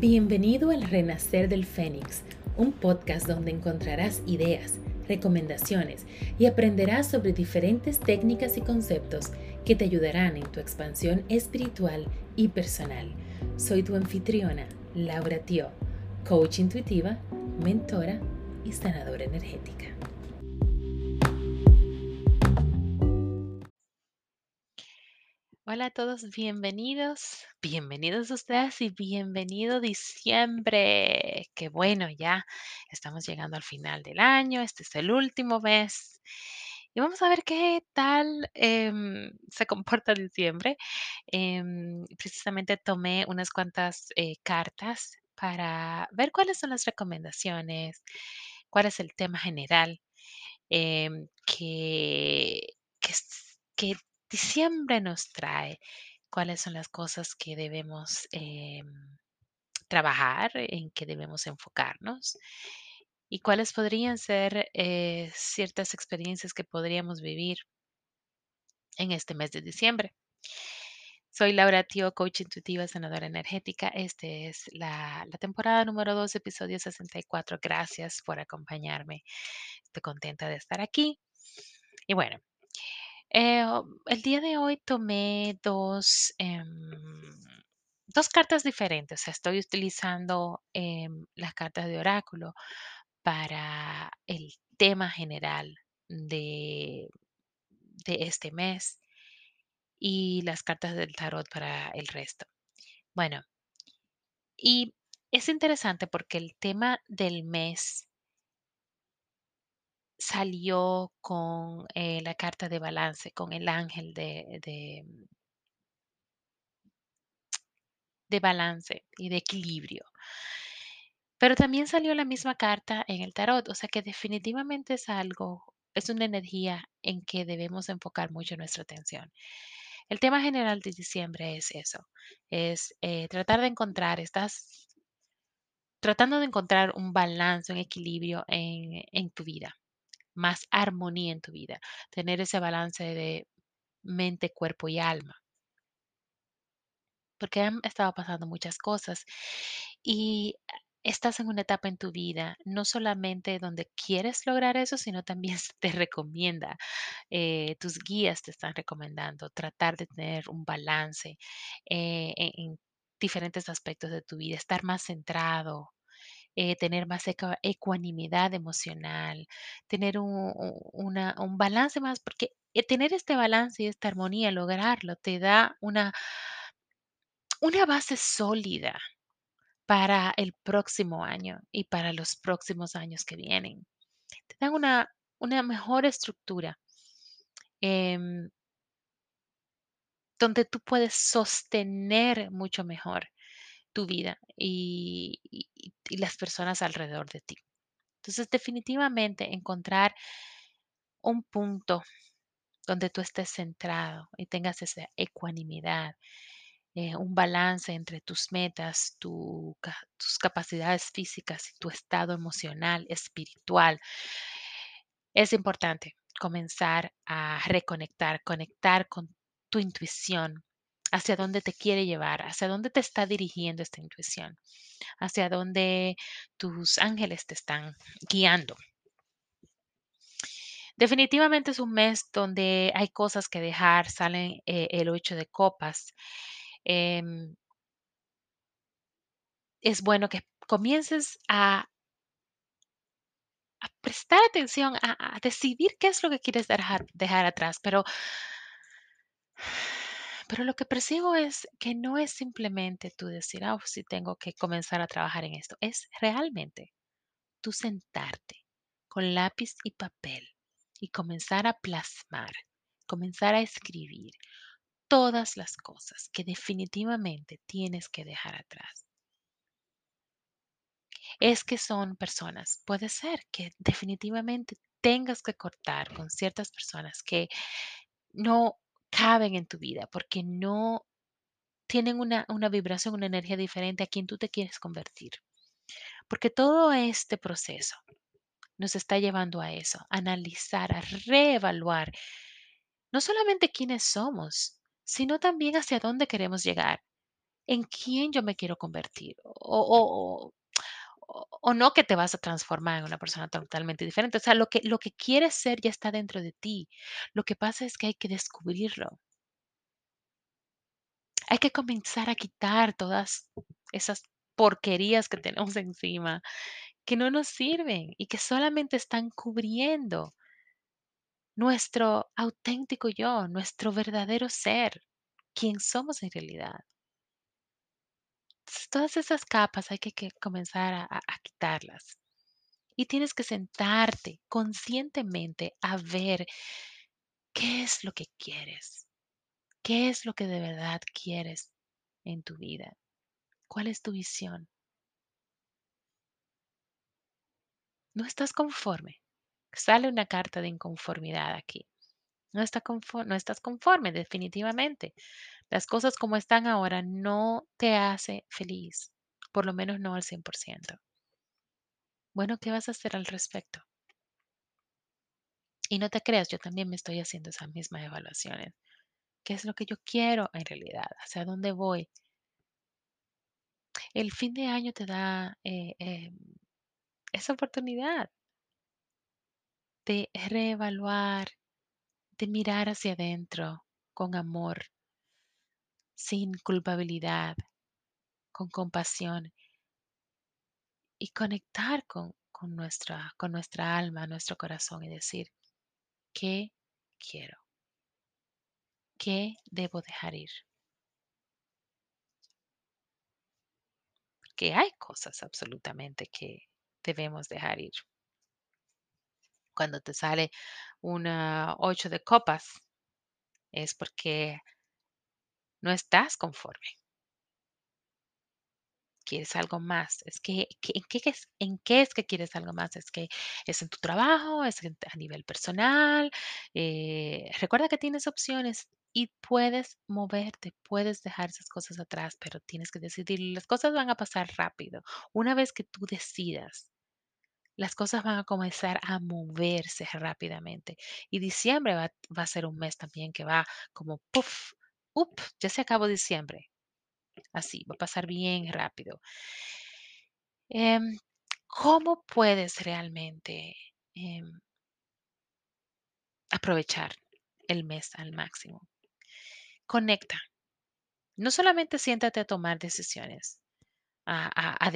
Bienvenido al Renacer del Fénix, un podcast donde encontrarás ideas, recomendaciones y aprenderás sobre diferentes técnicas y conceptos que te ayudarán en tu expansión espiritual y personal. Soy tu anfitriona, Laura Tio, coach intuitiva, mentora y sanadora energética. Hola a todos, bienvenidos, bienvenidos ustedes y bienvenido diciembre. Qué bueno, ya estamos llegando al final del año, este es el último mes y vamos a ver qué tal em, se comporta diciembre. Em, precisamente tomé unas cuantas eh, cartas para ver cuáles son las recomendaciones, cuál es el tema general em, que, que diciembre nos trae, cuáles son las cosas que debemos em, trabajar, en que debemos enfocarnos y cuáles podrían ser eh, ciertas experiencias que podríamos vivir en este mes de diciembre. Soy Laura Tío, coach intuitiva, sanadora energética. Este es la, la, temporada número 2, episodio 64. Gracias por acompañarme. Estoy contenta de estar aquí. Y bueno, eh, el día de hoy tomé dos, em, dos cartas diferentes. Estoy utilizando em, las cartas de oráculo para el tema general de, de este mes y las cartas del tarot para el resto. Bueno, y es interesante porque el tema del mes salió con eh, la carta de balance, con el ángel de, de, balance y de equilibrio. Pero también salió la misma carta en el tarot, o sea que definitivamente es algo, es una energía en que debemos enfocar mucho nuestra atención. El tema general de diciembre es eso, es eh, tratar de encontrar, estás tratando de encontrar un balance, un equilibrio en, en tu vida, más armonía en tu vida, tener ese balance de mente, cuerpo y alma. Porque han estado pasando muchas cosas y estás en una etapa en tu vida, no solamente donde quieres lograr eso, sino también te recomienda, eh, tus guías te están recomendando tratar de tener un balance eh, en diferentes aspectos de tu vida, estar más centrado, eh, tener más ecuanimidad emocional, tener un, un- balance más, porque eh, tener este balance y esta armonía, lograrlo, te da una, una base sólida para el próximo año y para los próximos años que vienen. Te dan una, una mejor estructura em, donde tú puedes sostener mucho mejor tu vida y- y las personas alrededor de ti. Entonces, definitivamente encontrar un punto donde tú estés centrado y tengas esa ecuanimidad, eh, un balance entre tus metas, tus capacidades físicas y tu estado emocional, espiritual. Es importante comenzar a reconectar, conectar con tu intuición, hacia dónde te quiere llevar, hacia dónde te está dirigiendo esta intuición, hacia dónde tus ángeles te están guiando. Definitivamente es un mes donde hay cosas que dejar, salen eh, el ocho de copas. Em, es bueno que comiences a, prestar atención, a, a decidir qué es lo que quieres dejar, dejar atrás, pero, pero lo que percibo es que no es simplemente tú decir, ah, sí tengo que comenzar a trabajar en esto, es realmente tú sentarte con lápiz y papel y comenzar a plasmar, comenzar a escribir todas las cosas que definitivamente tienes que dejar atrás. Es que son personas, puede ser que definitivamente tengas que cortar con ciertas personas que no caben en tu vida porque no tienen una, una vibración, una energía diferente a quien tú te quieres convertir. Porque todo este proceso nos está llevando a eso, a analizar, a reevaluar no solamente quiénes somos, sino también hacia dónde queremos llegar en quién yo me quiero convertir o, o, o, no que te vas a transformar en una persona totalmente diferente. O sea, lo que, lo que quieres ser ya está dentro de ti. Lo que pasa es que hay que descubrirlo. Hay que comenzar a quitar todas esas porquerías que tenemos encima, que no nos sirven y que solamente están cubriendo nuestro auténtico yo, nuestro verdadero ser, quién somos en realidad. Entonces, todas esas capas hay que, comenzar a- a quitarlas. Y tienes que sentarte conscientemente a ver qué es lo que quieres, qué es lo que de verdad quieres en tu vida, cuál es tu visión. No estás conforme. Sale una carta de inconformidad aquí. No, estás conforme, definitivamente. Las cosas como están ahora no te hace feliz, por lo menos no al 100%. Bueno, ¿qué vas a hacer al respecto? Y no te creas, yo también me estoy haciendo esas mismas evaluaciones. ¿Qué es lo que yo quiero en realidad? ¿Hacia dónde voy? El fin de año te da eh, eh, esa oportunidad de reevaluar, de mirar hacia adentro con amor, sin culpabilidad, con compasión y conectar con, con nuestra, con nuestra alma, nuestro corazón y decir, ¿qué quiero? ¿Qué debo dejar ir? Que hay cosas absolutamente que debemos dejar ir. Cuando te sale una ocho de copas, es porque no estás conforme. Quieres algo más. Es que, ¿en qué, es, ¿en qué es que quieres algo más? Es que es en tu trabajo, es a nivel personal. eh, recuerda que tienes opciones y puedes moverte, puedes dejar esas cosas atrás, pero tienes que decidir. Las cosas van a pasar rápido. Una vez que tú decidas, las cosas van a comenzar a moverse rápidamente. Y diciembre va, a ser un mes también que va como, puff, up, ya se acabó diciembre. Así, va a pasar bien rápido. Em, ¿cómo puedes realmente em, aprovechar el mes al máximo? Conecta. No solamente siéntate a tomar decisiones, a,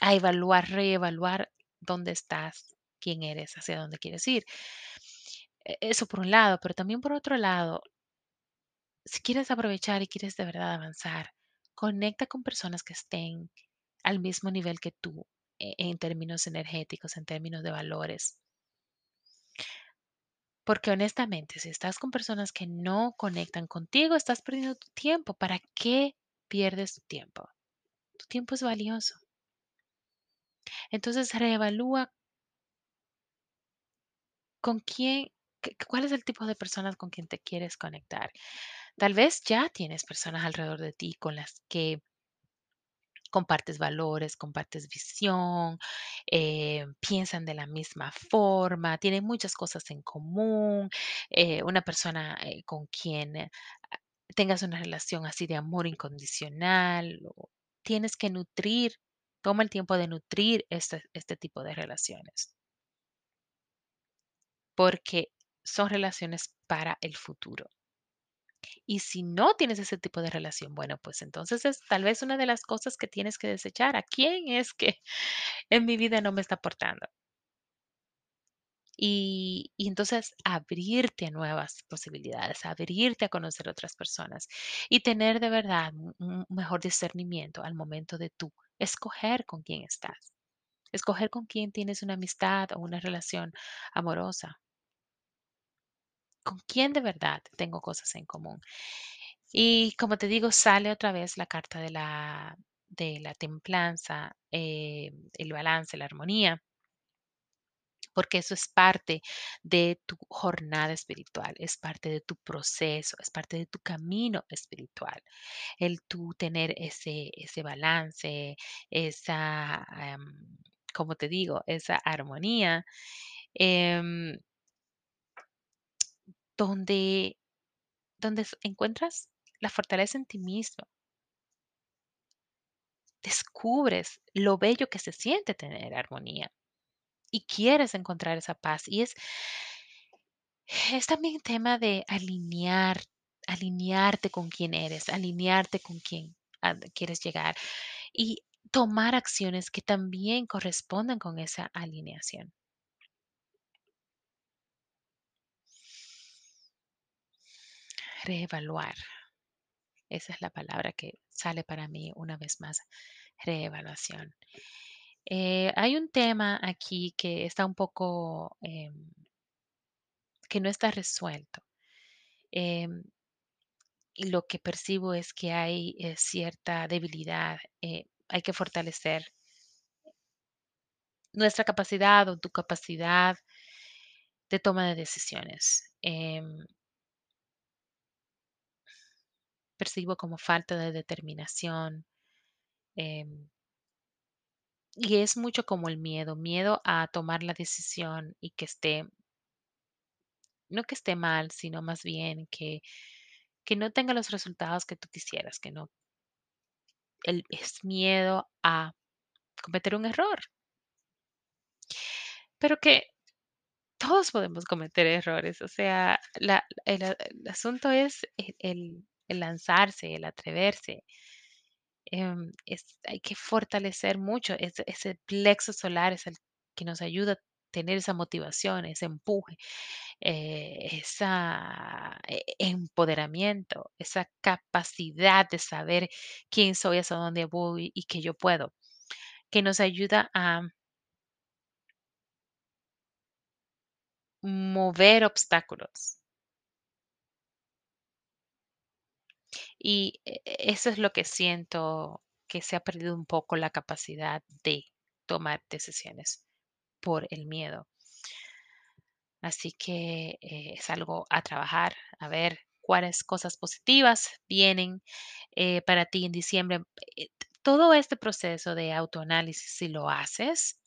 a evaluar, reevaluar dónde estás, quién eres, hacia dónde quieres ir. E- Eso por un lado, pero también por otro lado, si quieres aprovechar y quieres de verdad avanzar, conecta con personas que estén al mismo nivel que tú e- en términos energéticos, en términos de valores. Porque honestamente, si estás con personas que no conectan contigo, estás perdiendo tu tiempo. ¿Para qué pierdes tu tiempo? Tu tiempo es valioso. Entonces, reevalúa con quién, cuál es el tipo de personas con quien te quieres conectar. Tal vez ya tienes personas alrededor de ti con las que compartes valores, compartes visión, eh, piensan de la misma forma, tienen muchas cosas en común, eh, una persona eh, con quien tengas una relación así de amor incondicional, tienes que nutrir, toma el tiempo de nutrir este, este tipo de relaciones, porque son relaciones para el futuro. Y si no tienes ese tipo de relación, bueno, pues entonces es tal vez una de las cosas que tienes que desechar. ¿A quién es que en mi vida no me está aportando? Y, y entonces abrirte a nuevas posibilidades, abrirte a conocer otras personas y tener de verdad un, mejor discernimiento al momento de tú escoger con quién estás, escoger con quién tienes una amistad o una relación amorosa, con quién de verdad tengo cosas en común. Y como te digo, sale otra vez la carta de la, de la templanza, eh, el balance, la armonía porque eso es parte de tu jornada espiritual, es parte de tu proceso, es parte de tu camino espiritual. El tú tener ese, ese balance, esa, em, como te digo, esa armonía, em, donde, donde encuentras la fortaleza en ti mismo, descubres lo bello que se siente tener armonía y quieres encontrar esa paz. Y es, es también tema de alinear, alinearte con quién eres, alinearte con quién quieres llegar y tomar acciones que también correspondan con esa alineación. Reevaluar. Esa es la palabra que sale para mí una vez más, reevaluación. Eh, hay un tema aquí que está un poco, em, que no está resuelto. Em, y lo que percibo es que hay eh, cierta debilidad. eh, hay que fortalecer nuestra capacidad o tu capacidad de toma de decisiones. Em, percibo como falta de determinación. Y es mucho como el miedo, miedo a tomar la decisión y que esté, no que esté mal, sino más bien que, que no tenga los resultados que tú quisieras, que no, el, es miedo a cometer un error, pero que todos podemos cometer errores, o sea, la- el, el asunto es el lanzarse, el atreverse. Em, hay que fortalecer mucho ese, plexo solar, es que nos ayuda a tener esa motivación, ese empuje, eh, ese empoderamiento, esa capacidad de saber quién soy, hacia dónde voy y que yo puedo, que nos ayuda a mover obstáculos. Y e- e- eso es lo que siento que se ha perdido un poco la capacidad de tomar decisiones por el miedo. Así que eh, es algo a trabajar, a ver cuáles cosas positivas vienen eh, para ti en diciembre. Eh, Todo este proceso de autoanálisis, si lo haces,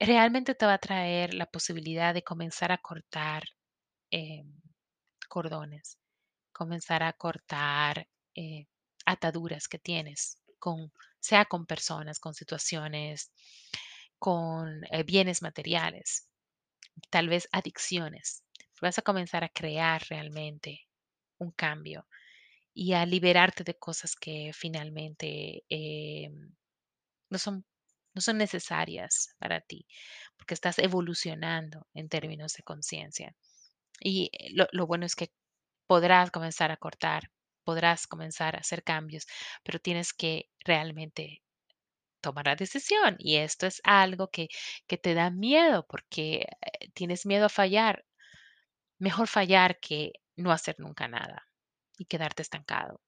realmente te va a traer la posibilidad de comenzar a cortar eh, cordones, comenzar a cortar eh, ataduras que tienes, con, sea con personas, con situaciones, con eh, bienes materiales, tal vez adicciones. Vas a comenzar a crear realmente un cambio y a liberarte de cosas que finalmente eh, no son, no son necesarias para ti, porque estás evolucionando en términos de conciencia. Y lo, lo bueno es que podrás comenzar a cortar, podrás comenzar a hacer cambios, pero tienes que realmente tomar la decisión. Y esto es algo que, que te da miedo porque eh, tienes miedo a fallar. Mejor fallar que no hacer nunca nada y quedarte estancado.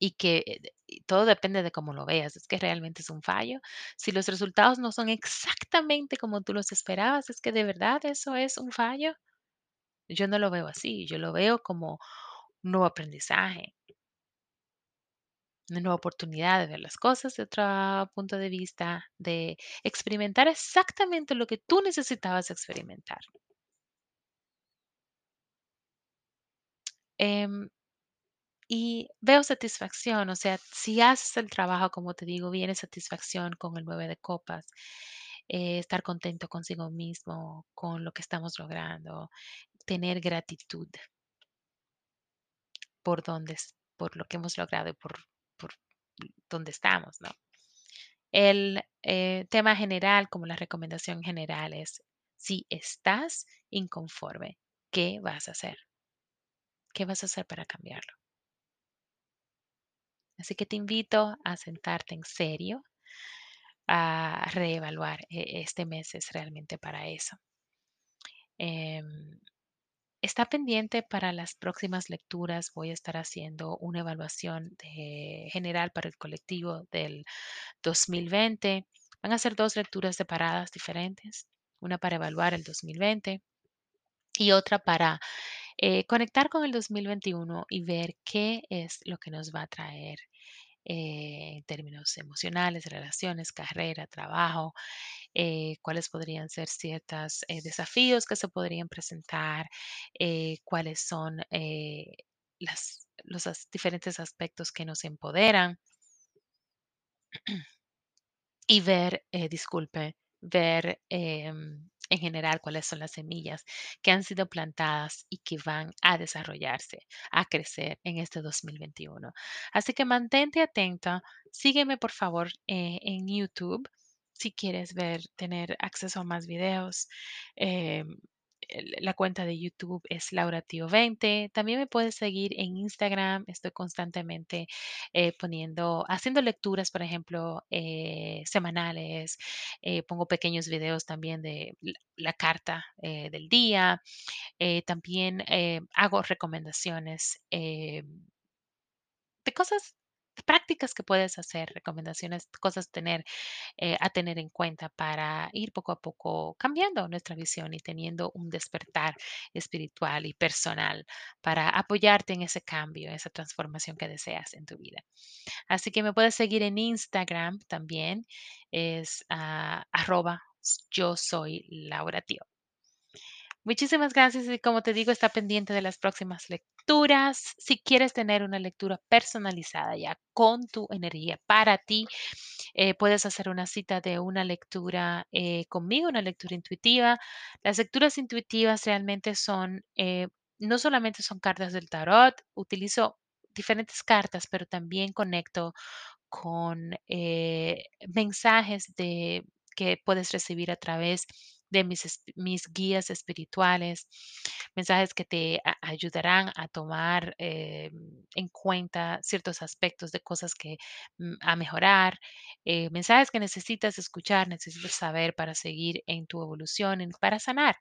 Y que eh, todo depende de cómo lo veas. Es que realmente es un fallo. Si los resultados no son exactamente como tú los esperabas, es que de verdad eso es un fallo. Yo no lo veo así. Yo lo veo como un nuevo aprendizaje, una nueva oportunidad de ver las cosas de otro punto de vista, de experimentar exactamente lo que tú necesitabas experimentar. Em, y veo satisfacción, o sea, si haces el trabajo, como te digo, viene satisfacción con el 9 de copas, eh, estar contento consigo mismo, con lo que estamos logrando, tener gratitud por donde, por lo que hemos logrado y por, por donde estamos, ¿no? El eh, tema general, como la recomendación general es, si estás inconforme, ¿qué vas a hacer? ¿Qué vas a hacer para cambiarlo? Así que te invito a sentarte en serio, a reevaluar. e- Este mes es realmente para eso. Em, está pendiente para las próximas lecturas. Voy a estar haciendo una evaluación general para el colectivo del 2020. Van a ser dos lecturas separadas diferentes, una para evaluar el 2020 y otra para eh, conectar con el 2021 y ver qué es lo que nos va a traer eh, en términos emocionales, relaciones, carrera, trabajo, eh, cuáles podrían ser ciertos desafíos que se podrían presentar, eh, cuáles son eh, las, los diferentes aspectos que nos empoderan. Y ver, eh, disculpe, ver em, en general cuáles son las semillas que han sido plantadas y que van a desarrollarse, a crecer en este 2021. Así que mantente atenta, sígueme por favor eh, en YouTube si quieres ver, tener acceso a más videos. em, La cuenta de YouTube es Laura Tío 20. También me puedes seguir en Instagram. Estoy constantemente eh, poniendo, haciendo lecturas, por ejemplo, eh, semanales. eh, pongo pequeños videos también de la, carta del día. también hago recomendaciones de cosas prácticas que puedes hacer, recomendaciones, cosas tener, eh, a tener en cuenta para ir poco a poco cambiando nuestra visión y teniendo un despertar espiritual y personal para apoyarte en ese cambio, esa transformación que deseas en tu vida. Así que me puedes seguir en Instagram también, es ah, arroba yo soy Laura. Muchísimas gracias y como te digo, está pendiente de las próximas lecturas. Si quieres tener una lectura personalizada ya con tu energía para ti, eh, puedes hacer una cita de una lectura eh, conmigo, una lectura intuitiva. Las lecturas intuitivas realmente son, eh, no solamente son cartas del tarot, utilizo diferentes cartas, pero también conecto con mensajes de, que puedes recibir a través de mis, esp- mis guías espirituales, mensajes que te ayudarán a tomar eh, en cuenta ciertos aspectos de cosas que mm, a mejorar, eh, mensajes que necesitas escuchar, necesitas saber para seguir en tu evolución, para sanar.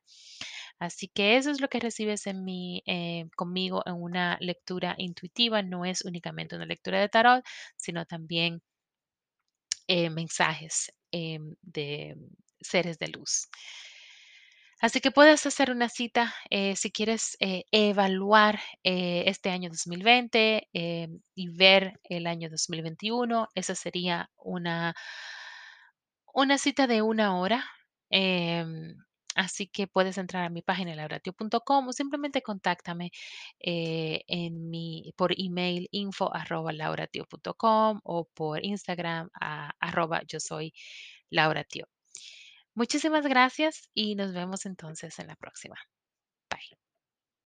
Así que eso es lo que recibes en mi, eh, conmigo en una lectura intuitiva. No es únicamente una lectura de tarot, sino también mensajes em, de seres de luz. Así que puedes hacer una cita eh, si quieres eh, evaluar eh, este año 2020 em, y ver el año 2021. Esa sería una, una cita de una hora. em, así que puedes entrar a mi página lauratio.com o simplemente contáctame por email info arroba lauratio.com o por Instagram a, arroba yo soy Laura Tio. Muchísimas gracias y nos vemos entonces en la próxima.